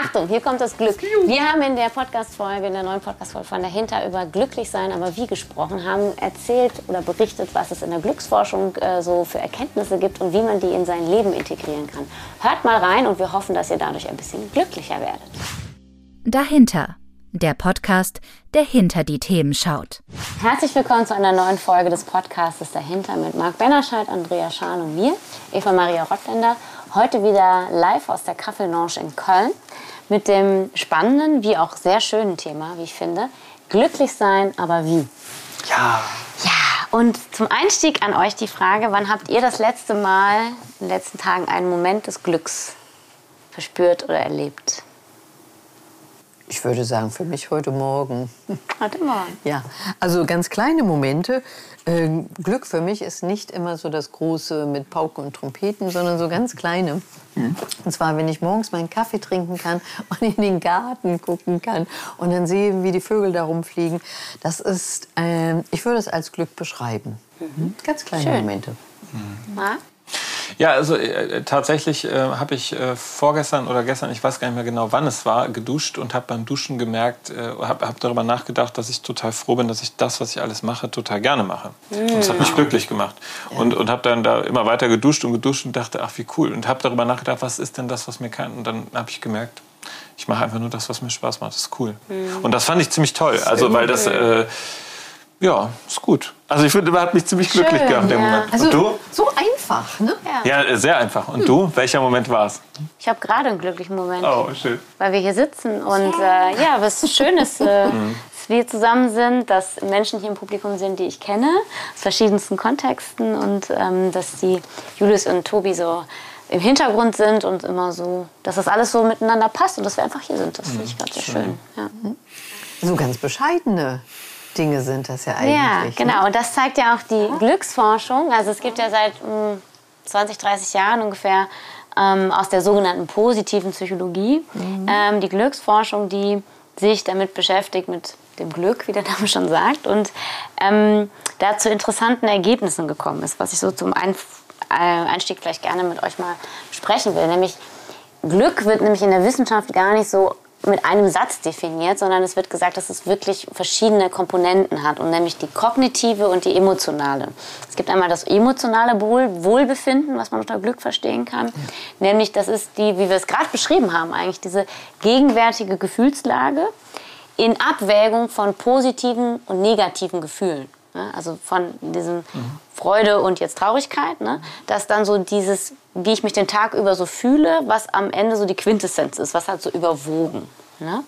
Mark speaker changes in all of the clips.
Speaker 1: Achtung, hier kommt das Glück. Wir haben in der Podcast-Folge, in der neuen Podcast-Folge von dahinter über glücklich sein, aber wie gesprochen, haben erzählt oder berichtet, was es in der Glücksforschung äh, so für Erkenntnisse gibt und wie man die in sein Leben integrieren kann. Hört mal rein und wir hoffen, dass ihr dadurch ein bisschen glücklicher werdet.
Speaker 2: Dahinter. Der Podcast, der hinter die Themen schaut.
Speaker 1: Herzlich willkommen zu einer neuen Folge des Podcasts Dahinter mit Marc Bennerscheid, Andrea Schahn und mir, Eva Maria Rottländer. Heute wieder live aus der Kaffeelounge in Köln mit dem spannenden, wie auch sehr schönen Thema, wie ich finde, glücklich sein, aber wie?
Speaker 3: Ja.
Speaker 1: Ja, und zum Einstieg an euch die Frage, wann habt ihr das letzte Mal in den letzten Tagen einen Moment des Glücks verspürt oder erlebt?
Speaker 3: Ich würde sagen, für mich heute Morgen.
Speaker 1: Heute Morgen.
Speaker 3: Ja, also ganz kleine Momente. Äh, Glück für mich ist nicht immer so das große mit Pauken und Trompeten, sondern so ganz kleine. Und zwar, wenn ich morgens meinen Kaffee trinken kann und in den Garten gucken kann und dann sehe, wie die Vögel da rumfliegen. Das ist, äh, ich würde es als Glück beschreiben. Mhm. Ganz kleine
Speaker 1: Schön.
Speaker 3: Momente.
Speaker 1: Marc?
Speaker 4: Ja, also äh, tatsächlich äh, habe ich äh, vorgestern oder gestern, ich weiß gar nicht mehr genau, wann es war, geduscht und habe beim Duschen gemerkt, äh, habe hab darüber nachgedacht, dass ich total froh bin, dass ich das, was ich alles mache, total gerne mache. Und das hat mich glücklich gemacht. Und, und habe dann da immer weiter geduscht und geduscht und dachte, ach wie cool. Und habe darüber nachgedacht, was ist denn das, was mir kann. Und dann habe ich gemerkt, ich mache einfach nur das, was mir Spaß macht. Das ist cool. Und das fand ich ziemlich toll. Also weil das äh, ja, ist gut. Also ich finde, man hat mich ziemlich glücklich
Speaker 1: Schön,
Speaker 4: gemacht in dem
Speaker 1: ja.
Speaker 4: Moment.
Speaker 3: Also
Speaker 4: und du?
Speaker 3: so einfach, ne?
Speaker 4: Ja, äh, sehr einfach. Und du? Welcher Moment war es?
Speaker 1: Ich habe gerade einen glücklichen Moment,
Speaker 4: Oh, schön.
Speaker 1: weil wir hier sitzen und äh, ja, was schön ist, äh, dass wir zusammen sind, dass Menschen hier im Publikum sind, die ich kenne, aus verschiedensten Kontexten und ähm, dass die Julius und Tobi so im Hintergrund sind und immer so, dass das alles so miteinander passt und dass wir einfach hier sind. Das finde ich gerade sehr schön. Ja.
Speaker 3: So ganz bescheidene Dinge sind das ja
Speaker 1: Ja,
Speaker 3: eigentlich. ne?
Speaker 1: genau. Und das zeigt ja auch die Glücksforschung. Also es gibt ja seit mh, 20, 30 Jahren ungefähr ähm, aus der sogenannten positiven Psychologie ähm, die Glücksforschung, die sich damit beschäftigt, mit dem Glück, wie der Name schon sagt, und ähm, da zu interessanten Ergebnissen gekommen ist, was ich so zum Einf äh, Einstieg vielleicht gerne mit euch mal sprechen will. Nämlich Glück wird nämlich in der Wissenschaft gar nicht so mit einem Satz definiert, sondern es wird gesagt, dass es wirklich verschiedene Komponenten hat, und nämlich die kognitive und die emotionale. Es gibt einmal das emotionale Wohl Wohlbefinden, was man unter Glück verstehen kann, nämlich das ist die, wie wir es gerade beschrieben haben, eigentlich diese gegenwärtige Gefühlslage in Abwägung von positiven und negativen Gefühlen. Ne? Also von diesem Freude und jetzt Traurigkeit, ne? dass dann so dieses, wie ich mich den Tag über so fühle, was am Ende so die Quintessenz ist, was hat so überwogen. Ne?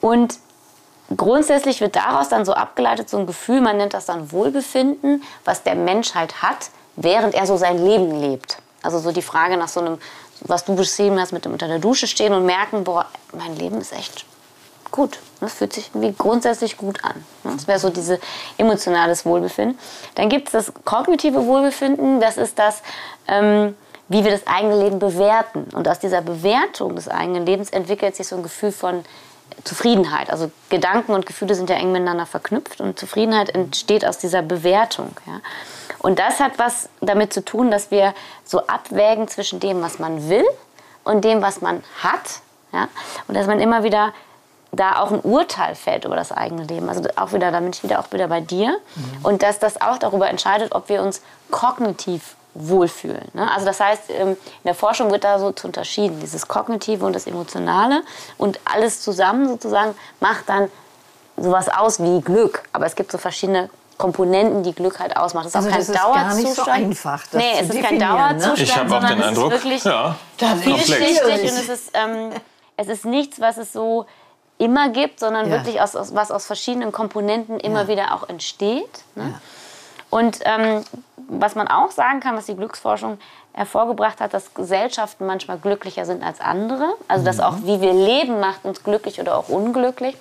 Speaker 1: Und grundsätzlich wird daraus dann so abgeleitet so ein Gefühl, man nennt das dann Wohlbefinden, was der Mensch halt hat, während er so sein Leben lebt. Also so die Frage nach so einem, was du beschrieben hast, mit dem unter der Dusche stehen und merken, boah, mein Leben ist echt gut. Das fühlt sich irgendwie grundsätzlich gut an. Das wäre so dieses emotionales Wohlbefinden. Dann gibt es das kognitive Wohlbefinden. Das ist das, ähm, wie wir das eigene Leben bewerten. Und aus dieser Bewertung des eigenen Lebens entwickelt sich so ein Gefühl von Zufriedenheit. Also Gedanken und Gefühle sind ja eng miteinander verknüpft und Zufriedenheit entsteht aus dieser Bewertung. Ja. Und das hat was damit zu tun, dass wir so abwägen zwischen dem, was man will und dem, was man hat. Ja. Und dass man immer wieder da auch ein Urteil fällt über das eigene Leben. Also auch wieder, da bin ich wieder auch wieder bei dir. Und dass das auch darüber entscheidet, ob wir uns kognitiv wohlfühlen. Ne? Also das heißt, ähm, in der Forschung wird da so zu unterschieden, dieses Kognitive und das Emotionale. Und alles zusammen sozusagen macht dann sowas aus wie Glück. Aber es gibt so verschiedene Komponenten, die Glück halt ausmacht. Es ist
Speaker 3: Also
Speaker 1: auch kein
Speaker 3: das ist gar
Speaker 1: Dauerzustand.
Speaker 3: nicht so einfach, das
Speaker 1: nee, es ist kein
Speaker 3: ne?
Speaker 1: Dauerzustand,
Speaker 4: Ich habe auch den
Speaker 1: es
Speaker 4: Eindruck,
Speaker 1: ist wirklich
Speaker 4: ja,
Speaker 1: vielschichtig und es ist, ähm, es ist nichts, was es so immer gibt, sondern
Speaker 3: Ja.
Speaker 1: wirklich aus, aus, was aus verschiedenen Komponenten immer
Speaker 3: Ja.
Speaker 1: wieder auch entsteht. Ne?
Speaker 3: Ja.
Speaker 1: Und ähm, was man auch sagen kann, was die Glücksforschung hervorgebracht hat, dass Gesellschaften manchmal glücklicher sind als andere. Also dass auch wie wir leben macht uns glücklich oder auch unglücklich.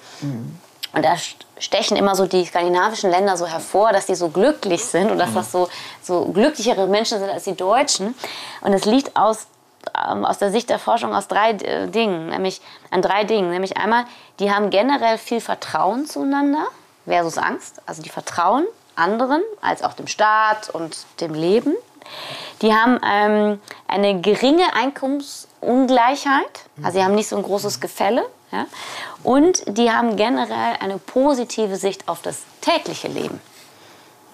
Speaker 1: Und da st- stechen immer so die skandinavischen Länder so hervor, dass die so glücklich sind und dass das so, so glücklichere Menschen sind als die Deutschen. Und es liegt aus, ähm, aus der Sicht der Forschung aus drei äh, Dingen, nämlich an drei Dingen. Nämlich einmal, die haben generell viel Vertrauen zueinander versus Angst. Also die vertrauen anderen als auch dem Staat und dem Leben. Die haben ähm, eine geringe Einkommensungleichheit, also sie haben nicht so ein großes Gefälle. Ja? Und die haben generell eine positive Sicht auf das tägliche Leben.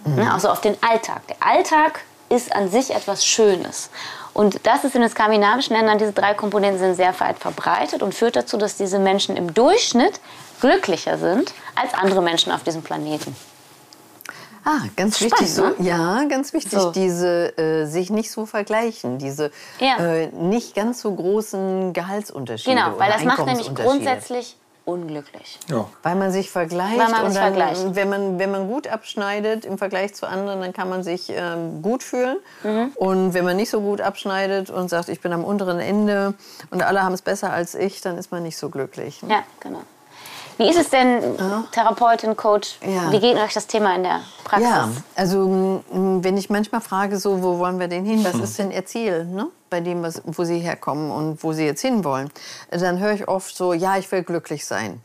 Speaker 1: Mhm. Ne? Also auf den Alltag. Der Alltag ist an sich etwas Schönes. Und das ist in den skandinavischen Ländern, diese drei Komponenten sind sehr weit verbreitet und führt dazu, dass diese Menschen im Durchschnitt glücklicher sind als andere Menschen auf diesem Planeten.
Speaker 3: Ah, ganz Spannend, wichtig. So, ne? Ja, ganz wichtig. So. Diese äh, sich nicht so vergleichen, diese ja. äh, nicht ganz so großen Gehaltsunterschiede.
Speaker 1: Genau, weil das macht nämlich grundsätzlich unglücklich.
Speaker 3: Ja. Weil man sich vergleicht.
Speaker 1: Weil man
Speaker 3: sich
Speaker 1: dann, vergleicht.
Speaker 3: Wenn man, wenn man gut abschneidet im Vergleich zu anderen, dann kann man sich ähm, gut fühlen. Mhm. Und wenn man nicht so gut abschneidet und sagt, ich bin am unteren Ende und alle haben es besser als ich, dann ist man nicht so glücklich.
Speaker 1: Ne? Ja, genau. Wie ist es denn, Therapeutin, Coach,
Speaker 3: ja.
Speaker 1: wie geht euch das Thema in der Praxis?
Speaker 3: Ja, also wenn ich manchmal frage, so, wo wollen wir denn hin, was ist denn ihr Ziel, ne? bei dem, was, wo sie herkommen und wo sie jetzt hinwollen, dann höre ich oft so, ja, ich will glücklich sein.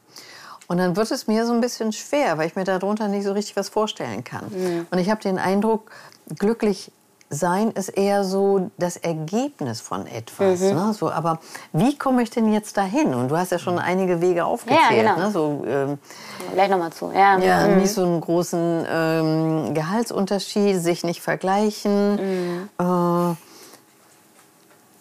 Speaker 3: Und dann wird es mir so ein bisschen schwer, weil ich mir darunter nicht so richtig was vorstellen kann. Mhm. Und ich habe den Eindruck, glücklich sein ist eher so das Ergebnis von etwas. Mhm. Ne? So, aber wie komme ich denn jetzt dahin? Und du hast ja schon einige Wege aufgezählt. Ja, genau. ne? so,
Speaker 1: ähm, Gleich nochmal zu. Ja,
Speaker 3: ja mhm. nicht so einen großen ähm, Gehaltsunterschied, sich nicht vergleichen. Mhm. Äh,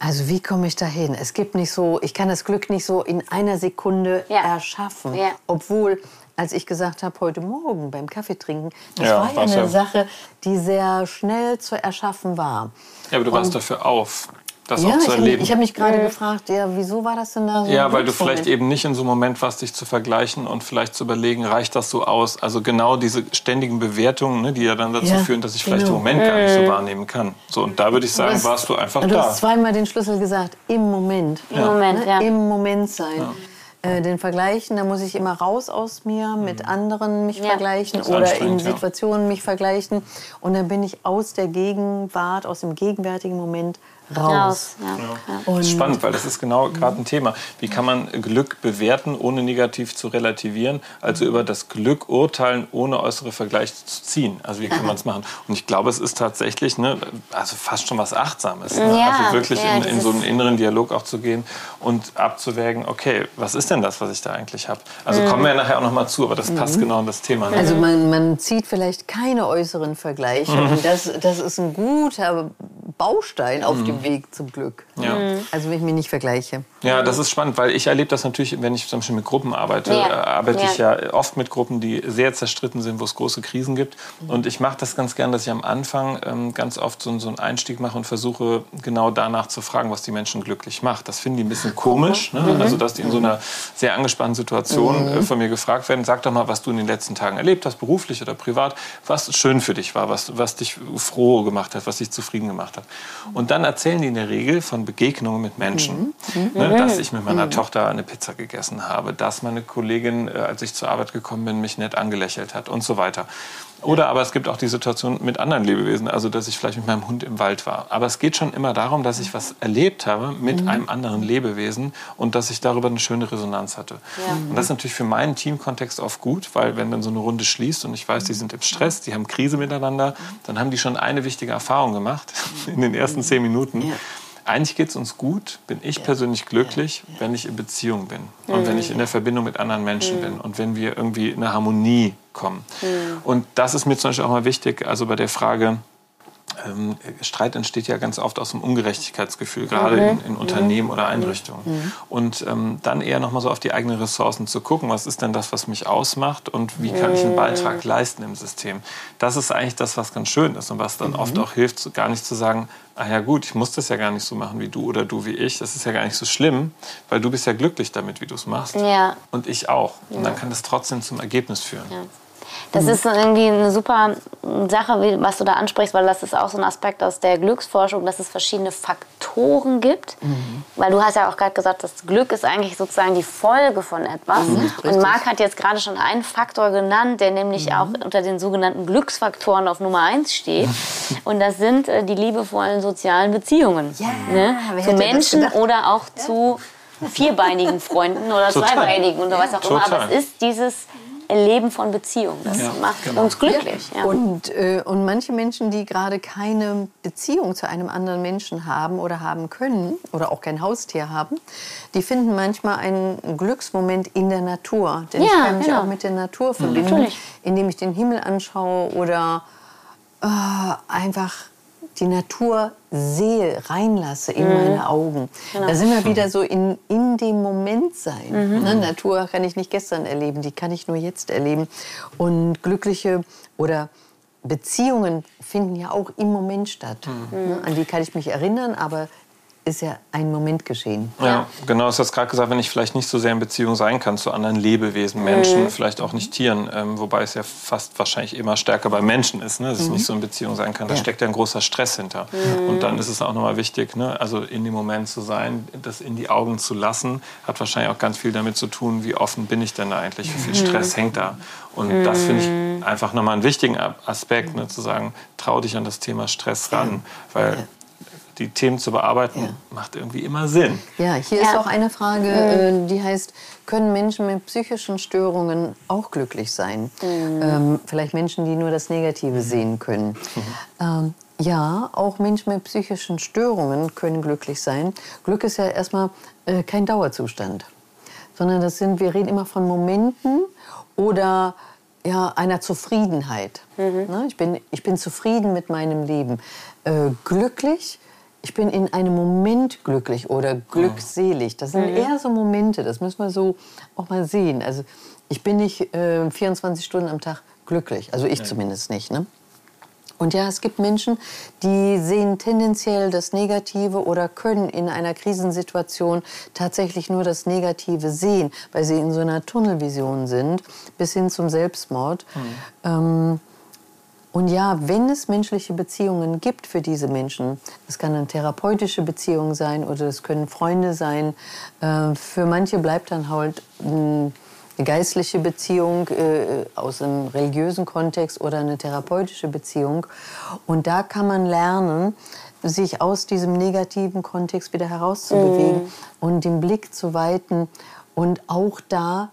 Speaker 3: also wie komme ich dahin? Es gibt nicht so, ich kann das Glück nicht so in einer Sekunde ja. erschaffen. Ja. Obwohl als ich gesagt habe, heute Morgen beim Kaffeetrinken, das ja, war ja eine ja. Sache, die sehr schnell zu erschaffen war.
Speaker 4: Ja, aber du warst
Speaker 3: Und,
Speaker 4: dafür auf das
Speaker 3: ja,
Speaker 4: auch zu erleben.
Speaker 3: Ich habe mich gerade gefragt, ja, wieso war das denn da so?
Speaker 4: Ja, weil du vielleicht eben nicht in so einem Moment warst, dich zu vergleichen und vielleicht zu überlegen, reicht das so aus? Also genau diese ständigen Bewertungen, ne, die ja dann dazu ja, führen, dass ich vielleicht genau. im Moment gar nicht so wahrnehmen kann. So, und da würde ich sagen, warst du einfach
Speaker 3: du
Speaker 4: da.
Speaker 3: Du hast zweimal den Schlüssel gesagt, im Moment.
Speaker 1: Im Moment, ne? ja.
Speaker 3: Im Moment sein. Äh, den Vergleichen, da muss ich immer raus aus mir, mit mhm. anderen mich ja. vergleichen oder in Situationen ja. mich vergleichen. Und dann bin ich aus der Gegenwart, aus dem gegenwärtigen Moment raus.
Speaker 1: Ja.
Speaker 4: Ja. Das ist spannend, weil das ist genau gerade ein Thema. Wie kann man Glück bewerten, ohne negativ zu relativieren? Also über das Glück urteilen, ohne äußere Vergleiche zu ziehen. Also wie kann man es machen? Und ich glaube, es ist tatsächlich ne, also fast schon was Achtsames. Ne? Ja, also wirklich in, in, so einen inneren Dialog auch zu gehen und abzuwägen, okay, was ist denn das, was ich da eigentlich habe? Also mhm. kommen wir ja nachher auch noch mal zu, aber das passt mhm. genau in das Thema.
Speaker 3: Ne? Also man, man zieht vielleicht keine äußeren Vergleiche. Mhm. Und das, das ist ein guter Baustein auf dem Weg zum Glück. Ja. Mhm. Also wenn ich mich nicht vergleiche.
Speaker 4: Ja, das ist spannend, weil ich erlebe das natürlich, wenn ich zum Beispiel mit Gruppen arbeite, ja. äh, arbeite ja. ich ja oft mit Gruppen, die sehr zerstritten sind, wo es große Krisen gibt. Mhm. Und ich mache das ganz gern, dass ich am Anfang ähm, ganz oft so, so, einen Einstieg mache und versuche genau danach zu fragen, was die Menschen glücklich macht. Das finden die ein bisschen komisch, ne? mhm. also dass die in so einer sehr angespannten Situation mhm. äh, von mir gefragt werden. Sag doch mal, was du in den letzten Tagen erlebt hast, beruflich oder privat, was schön für dich war, was, was dich froh gemacht hat, was dich zufrieden gemacht hat. Und dann erzählen die in der Regel von Begegnungen mit Menschen. Mhm. Ne, dass ich mit meiner mhm. Tochter eine Pizza gegessen habe, dass meine Kollegin, äh, als ich zur Arbeit gekommen bin, mich nett angelächelt hat und so weiter. Oder aber es gibt auch die Situation mit anderen Lebewesen, also dass ich vielleicht mit meinem Hund im Wald war. Aber es geht schon immer darum, dass ich was erlebt habe mit mhm. einem anderen Lebewesen und dass ich darüber eine schöne Resonanz hatte. Ja. Und das ist natürlich für meinen Teamkontext oft gut, weil wenn dann so eine Runde schließt und ich weiß, die sind im Stress, die haben Krise miteinander, dann haben die schon eine wichtige Erfahrung gemacht in den ersten zehn Minuten. Ja eigentlich geht es uns gut, bin ich ja. persönlich glücklich, ja. Wenn ich in Beziehung bin mhm. und wenn ich in der Verbindung mit anderen Menschen mhm. bin und wenn wir irgendwie in eine Harmonie kommen. Mhm. Und das ist mir zum Beispiel auch mal wichtig, also bei der Frage, ähm, Streit entsteht ja ganz oft aus dem Ungerechtigkeitsgefühl, gerade mhm. in, in, Unternehmen mhm. oder Einrichtungen. Mhm. Und ähm, dann eher nochmal so auf die eigenen Ressourcen zu gucken, was ist denn das, was mich ausmacht und wie kann ich einen Beitrag leisten im System. Das ist eigentlich das, was ganz schön ist und was dann oft auch hilft, gar nicht zu sagen, ah ja gut, ich muss das ja gar nicht so machen wie du oder du wie ich. Das ist ja gar nicht so schlimm, weil du bist ja glücklich damit, wie du es machst.
Speaker 1: Ja.
Speaker 4: Und ich auch. Und dann kann das trotzdem zum Ergebnis führen.
Speaker 1: Ja. Das mhm. ist irgendwie eine super Sache, was du da ansprichst, weil das ist auch so ein Aspekt aus der Glücksforschung, dass es verschiedene Faktoren gibt. Mhm. Weil du hast ja auch gerade gesagt, das Glück ist eigentlich sozusagen die Folge von etwas. Mhm, und Marc hat jetzt gerade schon einen Faktor genannt, der nämlich mhm. auch unter den sogenannten Glücksfaktoren auf Nummer 1 steht. Und das sind äh, die liebevollen sozialen Beziehungen. Ja, ne? Zu Menschen oder auch ja. zu vierbeinigen Freunden oder Total. zweibeinigen oder was auch immer. Aber es ist dieses Erleben von Beziehungen. Das
Speaker 4: Ja,
Speaker 1: macht
Speaker 4: genau.
Speaker 1: uns glücklich. Ja.
Speaker 3: Und, äh, und manche Menschen, die gerade keine Beziehung zu einem anderen Menschen haben oder haben können oder auch kein Haustier haben, die finden manchmal einen Glücksmoment in der Natur. Denn ich
Speaker 1: Ja,
Speaker 3: kann mich
Speaker 1: genau.
Speaker 3: auch mit der Natur verbinden,
Speaker 1: Natürlich.
Speaker 3: indem ich den Himmel anschaue oder äh, einfach die Natur sehe, reinlasse in meine Augen. Da sind wir wieder so in, in dem Moment sein. Ne? Natur kann ich nicht gestern erleben, die kann ich nur jetzt erleben. Und glückliche oder Beziehungen finden ja auch im Moment statt. Ne? An die kann ich mich erinnern, aber ist ja ein Moment geschehen.
Speaker 4: Ja, genau, das hast du gerade gesagt, wenn ich vielleicht nicht so sehr in Beziehung sein kann zu anderen Lebewesen, Menschen,
Speaker 1: Mhm.
Speaker 4: vielleicht auch nicht Tieren, ähm, wobei es ja fast wahrscheinlich immer stärker bei Menschen ist, ne, dass ich nicht so in Beziehung sein kann. Da
Speaker 3: Ja.
Speaker 4: steckt ja ein großer Stress hinter.
Speaker 1: Mhm.
Speaker 4: Und dann ist es auch nochmal wichtig, ne, also in dem Moment zu sein, das in die Augen zu lassen, hat wahrscheinlich auch ganz viel damit zu tun, wie offen bin ich denn da eigentlich, wie viel
Speaker 1: Mhm.
Speaker 4: Stress hängt da. Und das finde ich einfach nochmal einen wichtigen Aspekt, ne, zu sagen, trau dich an das Thema Stress ran, weil die Themen zu bearbeiten, macht irgendwie immer Sinn.
Speaker 3: Ja, hier ist auch eine Frage, äh, die heißt, können Menschen mit psychischen Störungen auch glücklich sein? Ähm, vielleicht Menschen, die nur das Negative sehen können. Ähm, ja, auch Menschen mit psychischen Störungen können glücklich sein. Glück ist ja erstmal äh, kein Dauerzustand, sondern das sind, wir reden immer von Momenten oder ja, einer Zufriedenheit. Ne? Ich, bin, ich bin zufrieden mit meinem Leben. Äh, glücklich, ich bin in einem Moment glücklich oder glückselig. Das sind eher so Momente, das müssen wir so auch mal sehen. Also ich bin nicht äh, 24 Stunden am Tag glücklich, also ich zumindest nicht. Ne? Und ja, es gibt Menschen, die sehen tendenziell das Negative oder können in einer Krisensituation tatsächlich nur das Negative sehen, weil sie in so einer Tunnelvision sind, bis hin zum Selbstmord. Ähm, und ja, wenn es menschliche Beziehungen gibt für diese Menschen, das kann eine therapeutische Beziehung sein oder das können Freunde sein, äh, für manche bleibt dann halt eine geistliche Beziehung äh, aus einem religiösen Kontext oder eine therapeutische Beziehung. Und da kann man lernen, sich aus diesem negativen Kontext wieder herauszubewegen und den Blick zu weiten und auch da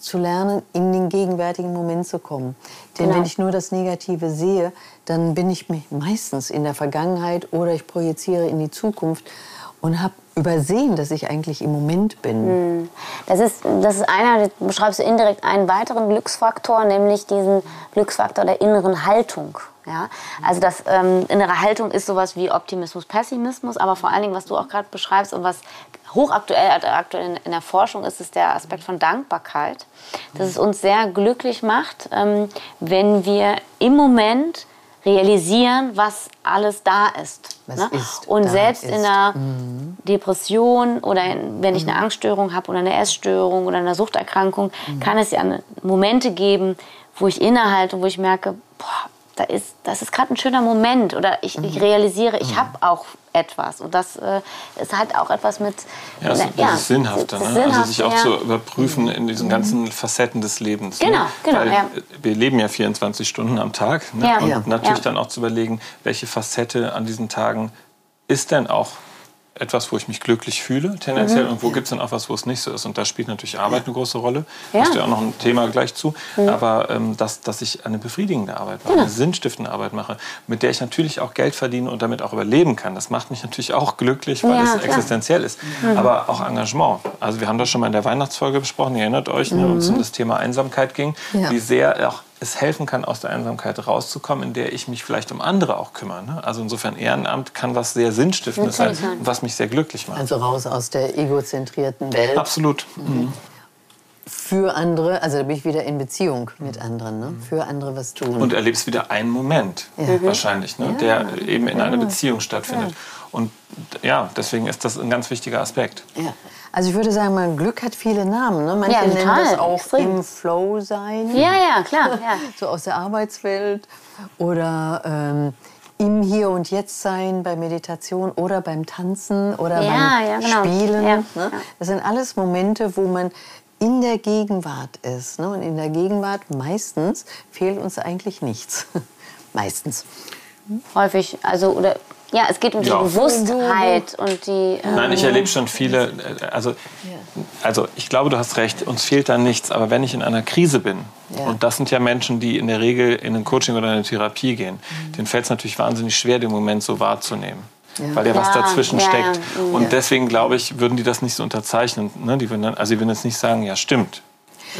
Speaker 3: zu lernen, in den gegenwärtigen Moment zu kommen. Denn
Speaker 1: Genau.
Speaker 3: wenn ich nur das Negative sehe, dann bin ich meistens in der Vergangenheit oder ich projiziere in die Zukunft und habe übersehen, dass ich eigentlich im Moment bin.
Speaker 1: Das ist, das ist einer, du beschreibst du indirekt einen weiteren Glücksfaktor, nämlich diesen Glücksfaktor der inneren Haltung. Ja? Also das ähm, innere Haltung ist sowas wie Optimismus, Pessimismus, aber vor allen Dingen, was du auch gerade beschreibst und was hochaktuell also aktuell in, in der Forschung ist, ist der Aspekt von Dankbarkeit. Dass es uns sehr glücklich macht, ähm, wenn wir im Moment realisieren, was alles da ist. Ne?
Speaker 3: ist,
Speaker 1: Und selbst
Speaker 3: ist.
Speaker 1: in einer Depression oder wenn ich eine Angststörung habe oder eine Essstörung oder eine Suchterkrankung, kann es ja Momente geben, wo ich innehalte und wo ich merke, boah, da ist, das ist gerade ein schöner Moment oder ich, ich realisiere, ich habe auch etwas und das äh, ist halt auch etwas mit
Speaker 4: Ja, so
Speaker 1: ja,
Speaker 4: dieses Sinnhafte,
Speaker 1: das
Speaker 4: ne? also sich auch
Speaker 1: ja.
Speaker 4: zu überprüfen in diesen ganzen Facetten des Lebens.
Speaker 1: Genau,
Speaker 4: ne?
Speaker 1: genau,
Speaker 4: Weil
Speaker 1: ja.
Speaker 4: Wir leben ja 24 Stunden am Tag ne?
Speaker 1: Ja.
Speaker 4: und
Speaker 1: Ja.
Speaker 4: natürlich
Speaker 1: Ja.
Speaker 4: dann auch zu überlegen, welche Facette an diesen Tagen ist denn auch etwas, wo ich mich glücklich fühle, tendenziell,
Speaker 1: Mhm.
Speaker 4: und wo gibt es dann auch was, wo es nicht so ist. Und da spielt natürlich Arbeit eine große Rolle.
Speaker 1: Ja. Mhm.
Speaker 4: Hast du ja auch noch ein Thema gleich zu. Aber ähm, dass, dass ich eine befriedigende Arbeit mache,
Speaker 1: Genau.
Speaker 4: eine sinnstiftende Arbeit mache, mit der ich natürlich auch Geld verdiene und damit auch überleben kann. Das macht mich natürlich auch glücklich, weil
Speaker 1: Ja,
Speaker 4: es.
Speaker 1: Mhm.
Speaker 4: existenziell ist. Aber auch Engagement. Also wir haben das schon mal in der Weihnachtsfolge besprochen, ihr erinnert euch, ne, wo es um das Thema Einsamkeit ging,
Speaker 3: Ja.
Speaker 4: wie sehr auch es helfen kann, aus der Einsamkeit rauszukommen, in der ich mich vielleicht um andere auch kümmere. Ne? Also insofern Ehrenamt kann was sehr Sinnstiftendes sein, was mich sehr glücklich macht.
Speaker 3: Also raus aus der egozentrierten Welt.
Speaker 4: Absolut. Mhm.
Speaker 3: Für andere, also da bin ich wieder in Beziehung mit anderen, ne? für andere was tun.
Speaker 4: Und erlebst wieder einen Moment, wahrscheinlich, ne? der eben in einer Beziehung stattfindet. Und ja, deswegen ist das ein ganz wichtiger Aspekt.
Speaker 3: Ja. Also ich würde sagen, mein Glück hat viele Namen. Ne? Manche
Speaker 1: Ja,
Speaker 3: nennen
Speaker 1: total,
Speaker 3: das auch
Speaker 1: extrem.
Speaker 3: im Flow sein.
Speaker 1: Ja, ja, klar. Ja.
Speaker 3: So aus der Arbeitswelt. Oder ähm, im Hier und Jetzt sein bei Meditation oder beim Tanzen oder
Speaker 1: Ja,
Speaker 3: beim
Speaker 1: ja, genau.
Speaker 3: Spielen. Ne? Das sind alles Momente, wo man in der Gegenwart ist. Ne? Und in der Gegenwart meistens fehlt uns eigentlich nichts. meistens.
Speaker 1: häufig, also oder Ja, es geht um
Speaker 4: Ja.
Speaker 1: die Bewusstheit und die. ähm,
Speaker 4: Nein, ich erlebe schon viele, äh, also, also ich glaube, du hast recht, uns fehlt da nichts, aber wenn ich in einer Krise bin,
Speaker 3: Ja.
Speaker 4: und das sind ja Menschen, die in der Regel in ein Coaching oder eine Therapie gehen, denen fällt es natürlich wahnsinnig schwer, den Moment so wahrzunehmen. Weil ja was
Speaker 1: Ja,
Speaker 4: dazwischen
Speaker 1: ja,
Speaker 4: steckt.
Speaker 1: ja. Mhm.
Speaker 4: Und deswegen, glaube ich, würden die das nicht so unterzeichnen. Ne? Die würden dann, also die würden jetzt nicht sagen, ja stimmt.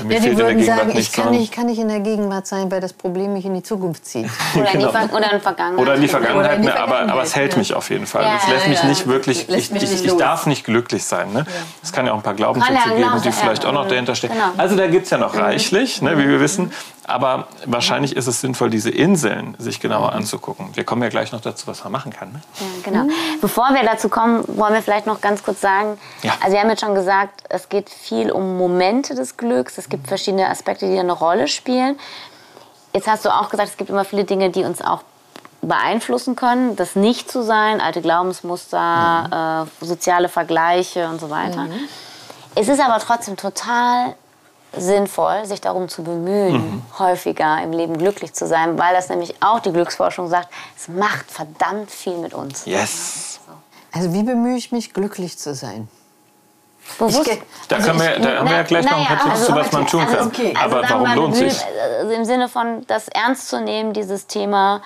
Speaker 4: Mir
Speaker 3: Ja, die würden sagen, ich kann nicht, kann nicht in der Gegenwart sein, weil das Problem mich in die Zukunft zieht.
Speaker 1: oder, in die
Speaker 4: genau.
Speaker 1: Oder in Vergangenheit.
Speaker 4: Oder in die Vergangenheit,
Speaker 3: in die
Speaker 4: ne, aber, aber
Speaker 3: Vergangenheit,
Speaker 4: es hält
Speaker 3: ja.
Speaker 4: mich auf jeden Fall.
Speaker 1: Ja,
Speaker 4: es lässt
Speaker 1: ja,
Speaker 4: mich nicht wirklich, ich,
Speaker 3: mich
Speaker 4: ich,
Speaker 3: nicht
Speaker 4: ich darf nicht glücklich sein. Ne? Es kann ja auch ein paar Glaubenssätze geben,
Speaker 1: Glauben-
Speaker 4: die vielleicht
Speaker 1: ja,
Speaker 4: auch noch
Speaker 1: mhm.
Speaker 4: dahinter stehen.
Speaker 1: Genau.
Speaker 4: Also da gibt es ja noch reichlich, ne, wie wir wissen. Aber wahrscheinlich ist es sinnvoll, diese Inseln sich genauer anzugucken. Wir kommen ja gleich noch dazu, was man machen kann. Ne?
Speaker 1: Ja, genau. Bevor wir dazu kommen, wollen wir vielleicht noch ganz kurz sagen,
Speaker 4: Ja.
Speaker 1: also wir haben jetzt schon gesagt, es geht viel um Momente des Glücks, es gibt verschiedene Aspekte, die eine Rolle spielen. Jetzt hast du auch gesagt, es gibt immer viele Dinge, die uns auch beeinflussen können, das nicht zu sein, alte Glaubensmuster, äh, soziale Vergleiche und so weiter. Es ist aber trotzdem total sinnvoll, sich darum zu bemühen, häufiger im Leben glücklich zu sein, weil das nämlich auch die Glücksforschung sagt, es macht verdammt viel mit uns.
Speaker 4: Yes.
Speaker 3: Also wie bemühe ich mich, glücklich zu sein?
Speaker 1: Bewusst.
Speaker 3: ge-
Speaker 4: Da,
Speaker 3: Also
Speaker 4: wir,
Speaker 3: ich-
Speaker 4: da haben wir ja gleich noch ein paar Tipps zu, was man tun kann.
Speaker 3: okay.
Speaker 4: Aber
Speaker 1: sagen wir
Speaker 4: warum lohnt sich?
Speaker 1: Also Im Sinne von, das ernst zu nehmen, dieses Thema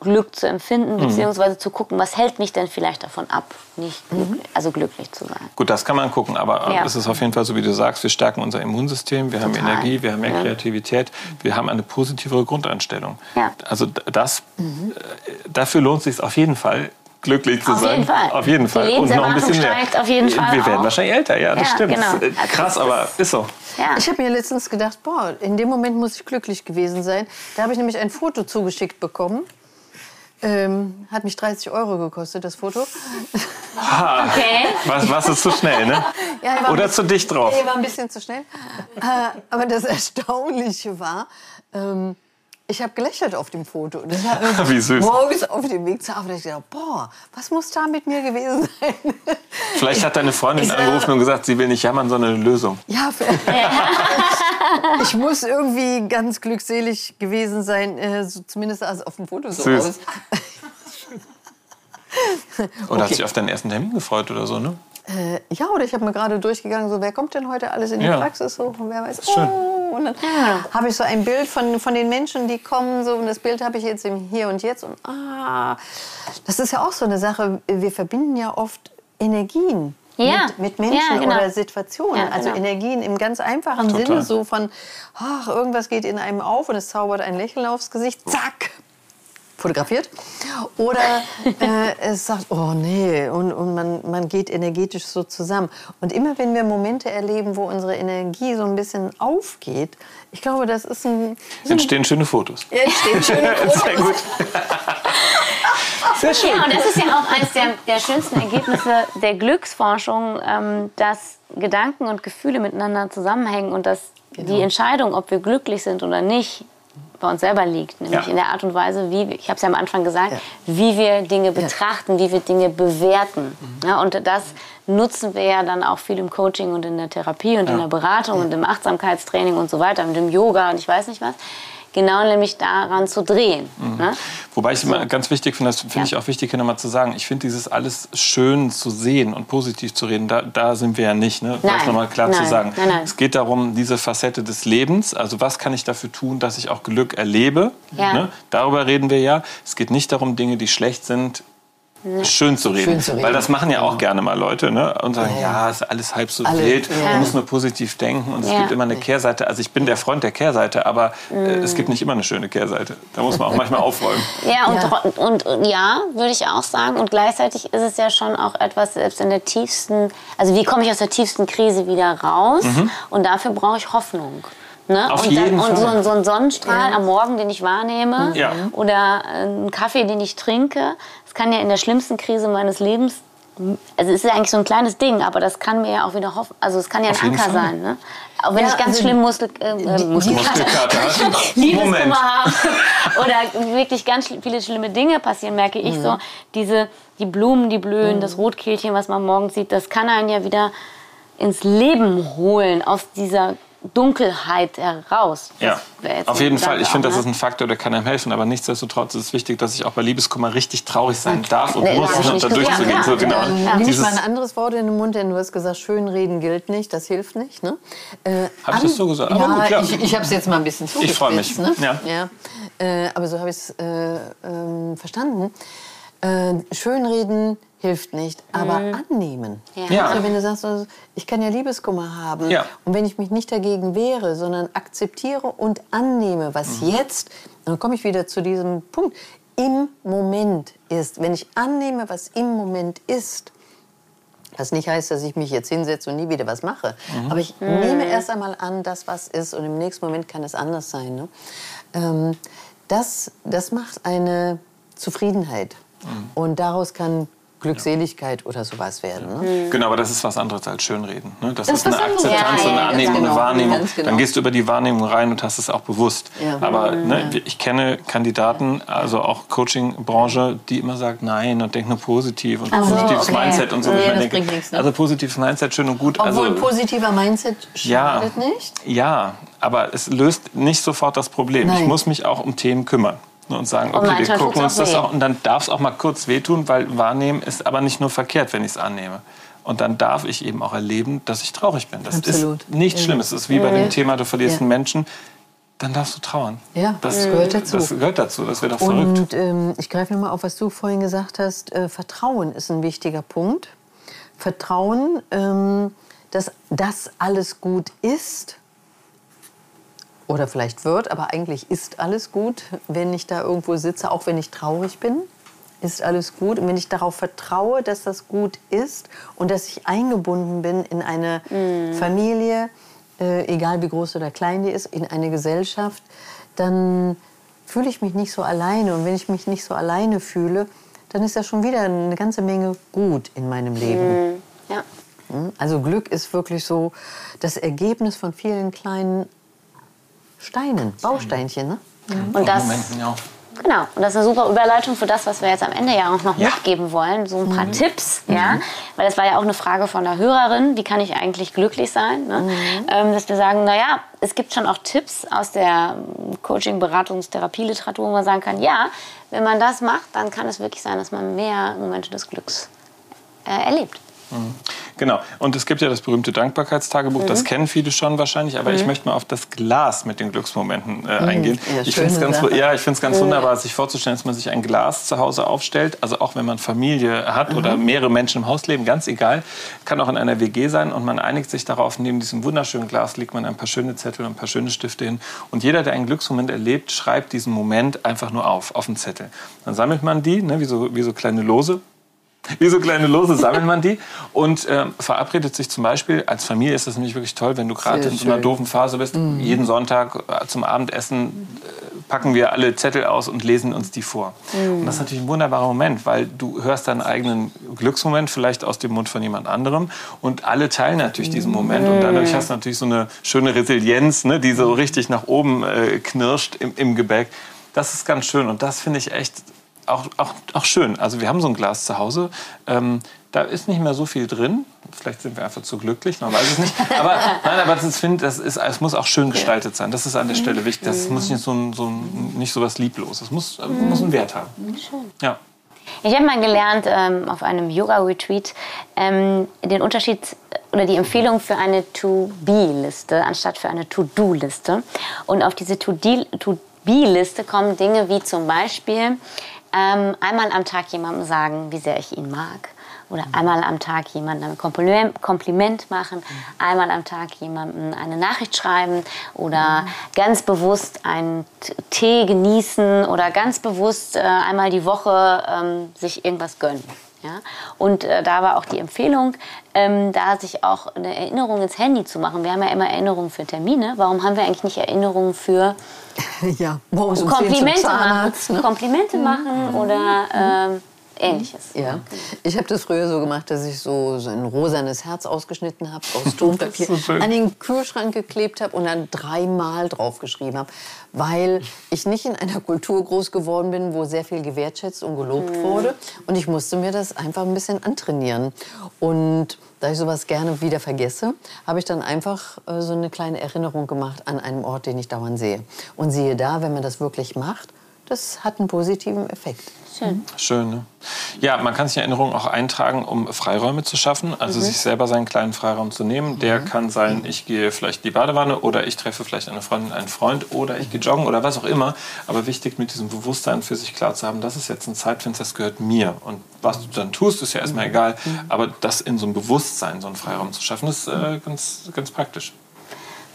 Speaker 1: Glück zu empfinden,
Speaker 4: Mhm.
Speaker 1: beziehungsweise zu gucken, was hält mich denn vielleicht davon ab, nicht glücklich, also glücklich zu sein.
Speaker 4: Gut, das kann man gucken, aber äh,
Speaker 1: Ja.
Speaker 4: es ist auf jeden Fall so, wie du sagst, wir stärken unser Immunsystem, wir haben
Speaker 1: Total.
Speaker 4: Energie, wir haben mehr
Speaker 1: Ja.
Speaker 4: Kreativität, wir haben eine positivere Grundeinstellung.
Speaker 1: Ja.
Speaker 4: Also das, äh, dafür lohnt es sich auf jeden Fall, glücklich zu
Speaker 1: Auf
Speaker 4: sein.
Speaker 1: jeden Fall.
Speaker 4: Auf jeden
Speaker 1: Die
Speaker 4: Fall.
Speaker 1: Lebenserwartung steigt auf jeden Fall
Speaker 4: Wir werden
Speaker 1: auch.
Speaker 4: wahrscheinlich älter, ja, das
Speaker 1: Ja,
Speaker 4: stimmt.
Speaker 1: genau.
Speaker 4: Äh,
Speaker 1: Also
Speaker 4: Krass, aber
Speaker 1: ist-
Speaker 4: ist so.
Speaker 1: Ja.
Speaker 3: Ich habe mir letztens gedacht, boah, in dem Moment muss ich glücklich gewesen sein. Da habe ich nämlich ein Foto zugeschickt bekommen. Ähm, hat mich 30 Euro gekostet, das Foto.
Speaker 1: Okay.
Speaker 4: Was, was ist zu schnell, ne?
Speaker 3: Ja,
Speaker 4: Oder
Speaker 3: ein
Speaker 4: zu dicht drauf.
Speaker 3: Nee, war ein bisschen zu schnell. Äh, aber das Erstaunliche war, ähm, ich habe gelächelt auf dem Foto. Das war irgendwie
Speaker 4: Wie süß.
Speaker 3: Morgens auf dem Weg zur Arbeit. Ich dachte, boah, was muss da mit mir gewesen sein?
Speaker 4: Vielleicht hat deine Freundin
Speaker 3: Ich, äh,
Speaker 4: angerufen und gesagt, sie will nicht jammern, sondern eine Lösung.
Speaker 3: Ja, ich muss irgendwie ganz glückselig gewesen sein, äh, so, zumindest auf dem Foto so
Speaker 4: Süß.
Speaker 3: aus.
Speaker 4: Oder hat sich auf deinen ersten Termin gefreut oder so, ne?
Speaker 3: Äh, ja, oder ich habe mir gerade durchgegangen, so wer kommt denn heute alles in die
Speaker 4: Ja.
Speaker 3: Praxis? So, und wer weiß.
Speaker 4: Schön.
Speaker 3: Oh, und dann habe ich so ein Bild von, von den Menschen, die kommen, so, und das Bild habe ich jetzt im Hier und Jetzt. Und ah, das ist ja auch so eine Sache. Wir verbinden ja oft Energien.
Speaker 1: Ja.
Speaker 3: Mit, mit Menschen
Speaker 1: Ja, genau.
Speaker 3: oder Situationen.
Speaker 1: Ja,
Speaker 3: Also
Speaker 1: genau.
Speaker 3: Energien im ganz einfachen
Speaker 4: Total.
Speaker 3: Sinne, so von, ach, irgendwas geht in einem auf und es zaubert ein Lächeln aufs Gesicht, zack, fotografiert. Oder äh, es sagt, oh nee, und, und man, man geht energetisch so zusammen. Und immer wenn wir Momente erleben, wo unsere Energie so ein bisschen aufgeht, ich glaube, das ist ein...
Speaker 4: Entstehen schöne Fotos.
Speaker 3: Ja, entstehen schöne
Speaker 4: Sehr gut. Sehr schön.
Speaker 1: Ja, und das ist ja auch eines der, der schönsten Ergebnisse der Glücksforschung, ähm, dass Gedanken und Gefühle miteinander zusammenhängen und dass
Speaker 3: Genau.
Speaker 1: die Entscheidung, ob wir glücklich sind oder nicht, bei uns selber liegt. Nämlich
Speaker 4: Ja.
Speaker 1: in der Art und Weise, wie, wir- ich habe es ja am Anfang gesagt,
Speaker 3: Ja.
Speaker 1: wie wir Dinge betrachten, wie wir Dinge bewerten.
Speaker 3: Mhm.
Speaker 1: Ja, und das nutzen wir ja dann auch viel im Coaching und in der Therapie und in der Beratung und im Achtsamkeitstraining und so weiter, mit dem Yoga und ich weiß nicht was. Genau nämlich daran zu drehen. Ne?
Speaker 4: Wobei ich immer ganz wichtig finde, das finde
Speaker 1: Ja.
Speaker 4: ich auch wichtig, hier nochmal zu sagen, ich finde dieses alles schön zu sehen und positiv zu reden, da, da sind wir ja nicht. Ne? Das nochmal klar zu
Speaker 1: Nein.
Speaker 4: sagen.
Speaker 1: Nein, nein.
Speaker 4: Es geht darum, diese Facette des Lebens, also was kann ich dafür tun, dass ich auch Glück erlebe.
Speaker 1: Ja.
Speaker 4: Ne? Darüber reden wir ja. Es geht nicht darum, Dinge, die schlecht sind, schön zu reden.
Speaker 3: Schön zu reden.
Speaker 4: Weil das machen ja auch gerne mal Leute ne? und sagen, ja, ist alles halb so
Speaker 3: Alle,
Speaker 4: wild,
Speaker 3: ja.
Speaker 4: du musst nur positiv denken und es
Speaker 1: Ja.
Speaker 4: gibt immer eine Kehrseite. Also ich bin der Freund der Kehrseite, aber äh, es gibt nicht immer eine schöne Kehrseite. Da muss man auch manchmal aufräumen.
Speaker 1: Ja, und,
Speaker 3: Ja.
Speaker 1: Und, und ja, würde ich auch sagen. Und gleichzeitig ist es ja schon auch etwas, selbst in der tiefsten, also wie komme ich aus der tiefsten Krise wieder raus? Und dafür brauche ich Hoffnung. Ne?
Speaker 4: Mhm. Auf
Speaker 1: und
Speaker 4: jeden
Speaker 1: und so,
Speaker 4: Fall.
Speaker 1: ein- so ein Sonnenstrahl am Morgen, den ich wahrnehme,
Speaker 4: Ja.
Speaker 1: oder einen Kaffee, den ich trinke. Das kann ja in der schlimmsten Krise meines Lebens, also es ist ja eigentlich so ein kleines Ding, aber das kann mir ja auch wieder hoffen, also es kann ja ein Anker
Speaker 4: Fall.
Speaker 1: sein. Ne? Auch wenn
Speaker 3: Ja,
Speaker 1: ich ganz
Speaker 3: also
Speaker 1: schlimm Muskel, äh, äh, Muskelkater. Liebeskummer habe oder wirklich ganz viele schlimme Dinge passieren, merke ich so. Diese, die Blumen, die blühen, das Rotkehlchen, was man morgens sieht, das kann einen ja wieder ins Leben holen aus dieser Dunkelheit heraus.
Speaker 4: Ja, auf jeden Fall. Ich finde, das ne? ist ein Faktor, der kann einem helfen. Aber nichtsdestotrotz ist es wichtig, dass ich auch bei Liebeskummer richtig traurig sein darf und nee, muss, um da durchzugehen. Ja, so, genau.
Speaker 3: ja. Nimm ich mal ein anderes Wort in den Mund, denn du hast gesagt, schönreden gilt nicht, das hilft nicht. Ne?
Speaker 4: Äh, habe ich das so gesagt?
Speaker 3: Ja, gut, ja. ich, ich habe es jetzt mal ein bisschen zugespitzt.
Speaker 4: Ich freue mich.
Speaker 3: Ne? Ja. Ja. Äh, aber so habe ich es äh, ähm, verstanden. Äh, schönreden hilft nicht, aber mhm. annehmen. Ja. Also wenn du sagst, also, ich kann ja Liebeskummer haben ja. und wenn ich mich nicht dagegen wehre, sondern akzeptiere und annehme, was mhm. jetzt, dann komme ich wieder zu diesem Punkt, im Moment ist. Wenn ich annehme, was im Moment ist, was nicht heißt, dass ich mich jetzt hinsetze und nie wieder was mache. Mhm. Aber ich mhm. nehme erst einmal an, das was ist und im nächsten Moment kann es anders sein. Ne? Ähm, das, das macht eine Zufriedenheit. Mhm. Und daraus kann Glückseligkeit oder sowas werden. Ne?
Speaker 4: Mhm. Genau, aber das ist was anderes als Schönreden. Ne? Das, das, ist eine Akzeptanz ja, und eine Annehmung, genau, eine Wahrnehmung. Genau. Dann gehst du über die Wahrnehmung rein und hast es auch bewusst. Ja. Aber mhm. ne, ich kenne Kandidaten, also auch Coaching-Branche, die immer sagen, nein und denken nur positiv und also, positives okay. Mindset und so. Nee, das denke, nichts, ne? Also positives Mindset schön und gut.
Speaker 3: Obwohl
Speaker 4: also,
Speaker 3: positiver Mindset schadet
Speaker 4: ja,
Speaker 3: nicht?
Speaker 4: Ja, aber es löst nicht sofort das Problem. Nein. Ich muss mich auch um Themen kümmern und sagen, okay, wir gucken uns das auch und dann darf es auch mal kurz wehtun, weil wahrnehmen ist aber nicht nur verkehrt, wenn ich es annehme. Und dann darf ich eben auch erleben, dass ich traurig bin. Das Absolut. ist nichts Schlimmes. Es ist wie bei dem Thema, du verlierst ja. einen Menschen, dann darfst du trauern.
Speaker 3: Ja, das, das gehört dazu.
Speaker 4: Das gehört dazu, das wäre doch
Speaker 3: verrückt.
Speaker 4: Und
Speaker 3: ähm, ich greife nochmal auf, was du vorhin gesagt hast. Äh, Vertrauen ist ein wichtiger Punkt. Vertrauen, ähm, dass das alles gut ist oder vielleicht wird, aber eigentlich ist alles gut, wenn ich da irgendwo sitze, auch wenn ich traurig bin, ist alles gut. Und wenn ich darauf vertraue, dass das gut ist und dass ich eingebunden bin in eine mm. Familie, äh, egal wie groß oder klein die ist, in eine Gesellschaft, dann fühle ich mich nicht so alleine. Und wenn ich mich nicht so alleine fühle, dann ist ja schon wieder eine ganze Menge gut in meinem Leben. Mm. Ja. Hm? Also Glück ist wirklich so das Ergebnis von vielen kleinen Steinen, Bausteinchen. Ne?
Speaker 1: Mhm. Und das, Momenten, ja. Genau, und das ist eine super Überleitung für das, was wir jetzt am Ende ja auch noch ja. mitgeben wollen. So ein paar mhm. Tipps, mhm. ja. Weil es war ja auch eine Frage von der Hörerin, wie kann ich eigentlich glücklich sein? Ne? Mhm. Ähm, dass wir sagen, naja, es gibt schon auch Tipps aus der Coaching-, Beratungs-, Therapieliteratur, wo man sagen kann, ja, wenn man das macht, dann kann es wirklich sein, dass man mehr Momente des Glücks äh, erlebt.
Speaker 4: Genau. Und es gibt ja das berühmte Dankbarkeitstagebuch. Mhm. Das kennen viele schon wahrscheinlich. Aber mhm. ich möchte mal auf das Glas mit den Glücksmomenten äh, mhm. eingehen. Ja, ich finde es ganz, ja, ich find's ganz wunderbar, sich vorzustellen, dass man sich ein Glas zu Hause aufstellt. Also auch wenn man Familie hat oder mhm. mehrere Menschen im Haus leben, ganz egal. Kann auch in einer WG sein. Und man einigt sich darauf, neben diesem wunderschönen Glas legt man ein paar schöne Zettel und ein paar schöne Stifte hin. Und jeder, der einen Glücksmoment erlebt, schreibt diesen Moment einfach nur auf, auf einen Zettel. Dann sammelt man die, ne, wie, so, wie so kleine Lose wie so kleine Lose sammelt man die und äh, verabredet sich zum Beispiel, als Familie ist das nämlich wirklich toll, wenn du gerade in so einer doofen Phase bist, mhm. jeden Sonntag äh, zum Abendessen äh, packen wir alle Zettel aus und lesen uns die vor. Mhm. Und das ist natürlich ein wunderbarer Moment, weil du hörst deinen eigenen Glücksmoment vielleicht aus dem Mund von jemand anderem und alle teilen natürlich diesen Moment und dadurch hast du natürlich so eine schöne Resilienz, ne, die so richtig nach oben äh, knirscht im, im Gebäck. Das ist ganz schön und das finde ich echt auch, auch, auch schön. Also wir haben so ein Glas zu Hause. Ähm, da ist nicht mehr so viel drin. Vielleicht sind wir einfach zu glücklich, man weiß es nicht. Aber, nein, aber das, find, das ist, es muss auch schön gestaltet sein. Das ist an der Stelle wichtig. Das muss nicht so, ein, so ein, nicht so was Liebloses. Es muss, muss einen Wert haben. Ja.
Speaker 1: Ich habe mal gelernt ähm, auf einem Yoga-Retreat ähm, den Unterschied oder die Empfehlung für eine To-Be-Liste anstatt für eine To-Do-Liste. Und auf diese To-Be-Liste kommen Dinge wie zum Beispiel ähm, einmal am Tag jemandem sagen, wie sehr ich ihn mag. Oder einmal am Tag jemandem ein Kompliment machen, einmal am Tag jemandem eine Nachricht schreiben oder ganz bewusst einen Tee genießen oder ganz bewusst äh, einmal die Woche ähm, sich irgendwas gönnen. Ja? Und äh, da war auch die Empfehlung, ähm, da sich auch eine Erinnerung ins Handy zu machen. Wir haben ja immer Erinnerungen für Termine. Warum haben wir eigentlich nicht Erinnerungen für
Speaker 3: ja,
Speaker 1: Komplimente machen? Ne? Komplimente mhm. machen oder ähm, ähnliches.
Speaker 3: Ja, ich habe das früher so gemacht, dass ich so, so ein rosanes Herz ausgeschnitten habe aus Tonpapier,
Speaker 4: so
Speaker 3: an den Kühlschrank geklebt habe und dann dreimal draufgeschrieben habe, weil ich nicht in einer Kultur groß geworden bin, wo sehr viel gewertschätzt und gelobt wurde. Und ich musste mir das einfach ein bisschen antrainieren. Und da ich sowas gerne wieder vergesse, habe ich dann einfach äh, so eine kleine Erinnerung gemacht an einen Ort, den ich dauernd sehe. Und siehe da, wenn man das wirklich macht, das hat einen positiven Effekt.
Speaker 1: Schön.
Speaker 4: Schön, ne? Ja, man kann sich in Erinnerungen auch eintragen, um Freiräume zu schaffen, also sich selber seinen kleinen Freiraum zu nehmen. Der kann sein, ich gehe vielleicht in die Badewanne oder ich treffe vielleicht eine Freundin, einen Freund oder ich gehe joggen oder was auch immer. Aber wichtig mit diesem Bewusstsein für sich klar zu haben, das ist jetzt ein Zeitfenster, das gehört mir. Und was du dann tust, ist ja erstmal egal. Aber das in so einem Bewusstsein, so einen Freiraum zu schaffen, ist äh, ganz, ganz praktisch.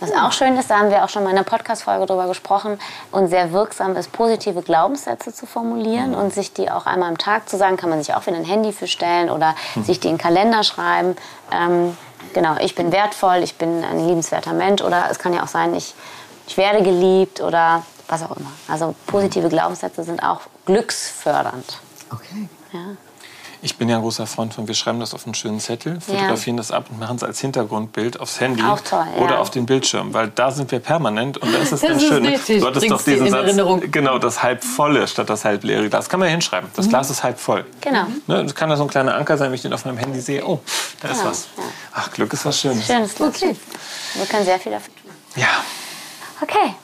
Speaker 1: Was auch schön ist, da haben wir auch schon mal in einer Podcast-Folge drüber gesprochen und sehr wirksam ist, positive Glaubenssätze zu formulieren und sich die auch einmal am Tag zu sagen, kann man sich auch wieder ein Handy für stellen oder sich die in den Kalender schreiben. Ähm, genau, ich bin wertvoll, ich bin ein liebenswerter Mensch oder es kann ja auch sein, ich, ich werde geliebt oder was auch immer. Also positive Glaubenssätze sind auch glücksfördernd.
Speaker 3: Okay.
Speaker 1: Ja.
Speaker 4: Ich bin ja ein großer Freund von, wir schreiben das auf einen schönen Zettel, fotografieren das ab und machen es als Hintergrundbild aufs Handy
Speaker 1: toll, ja.
Speaker 4: oder auf den Bildschirm, weil da sind wir permanent und da ist es
Speaker 3: Das
Speaker 4: dann
Speaker 3: ist
Speaker 4: schön.
Speaker 3: richtig.
Speaker 4: Du hattest doch diesen Satz, genau, das halb volle statt das halb leere Glas. Kann man ja hinschreiben. Das Glas ist halb voll.
Speaker 1: Genau.
Speaker 4: Ne, das kann ja so ein kleiner Anker sein, wenn ich den auf meinem Handy sehe. Oh, da ist
Speaker 1: Genau,
Speaker 4: was.
Speaker 1: ja.
Speaker 4: Ach, Glück ist was Schönes.
Speaker 1: Schönes Glück.
Speaker 3: Okay.
Speaker 1: Wir können sehr viel dafür tun.
Speaker 4: Ja.
Speaker 1: Okay.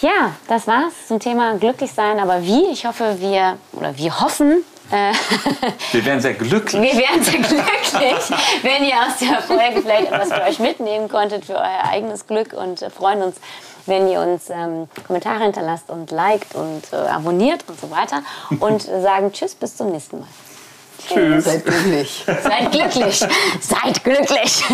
Speaker 1: Ja, das war's zum Thema glücklich sein. Aber wie? Ich hoffe, wir, oder wir hoffen,
Speaker 4: Wir wären sehr glücklich.
Speaker 1: wir wären sehr glücklich, wenn ihr aus der Folge vielleicht etwas für euch mitnehmen konntet, für euer eigenes Glück und äh, freuen uns, wenn ihr uns ähm, Kommentare hinterlasst und liked und äh, abonniert und so weiter. Und sagen Tschüss, bis zum nächsten Mal.
Speaker 4: Tschüss.
Speaker 3: Seid glücklich.
Speaker 1: Seid glücklich. Seid glücklich.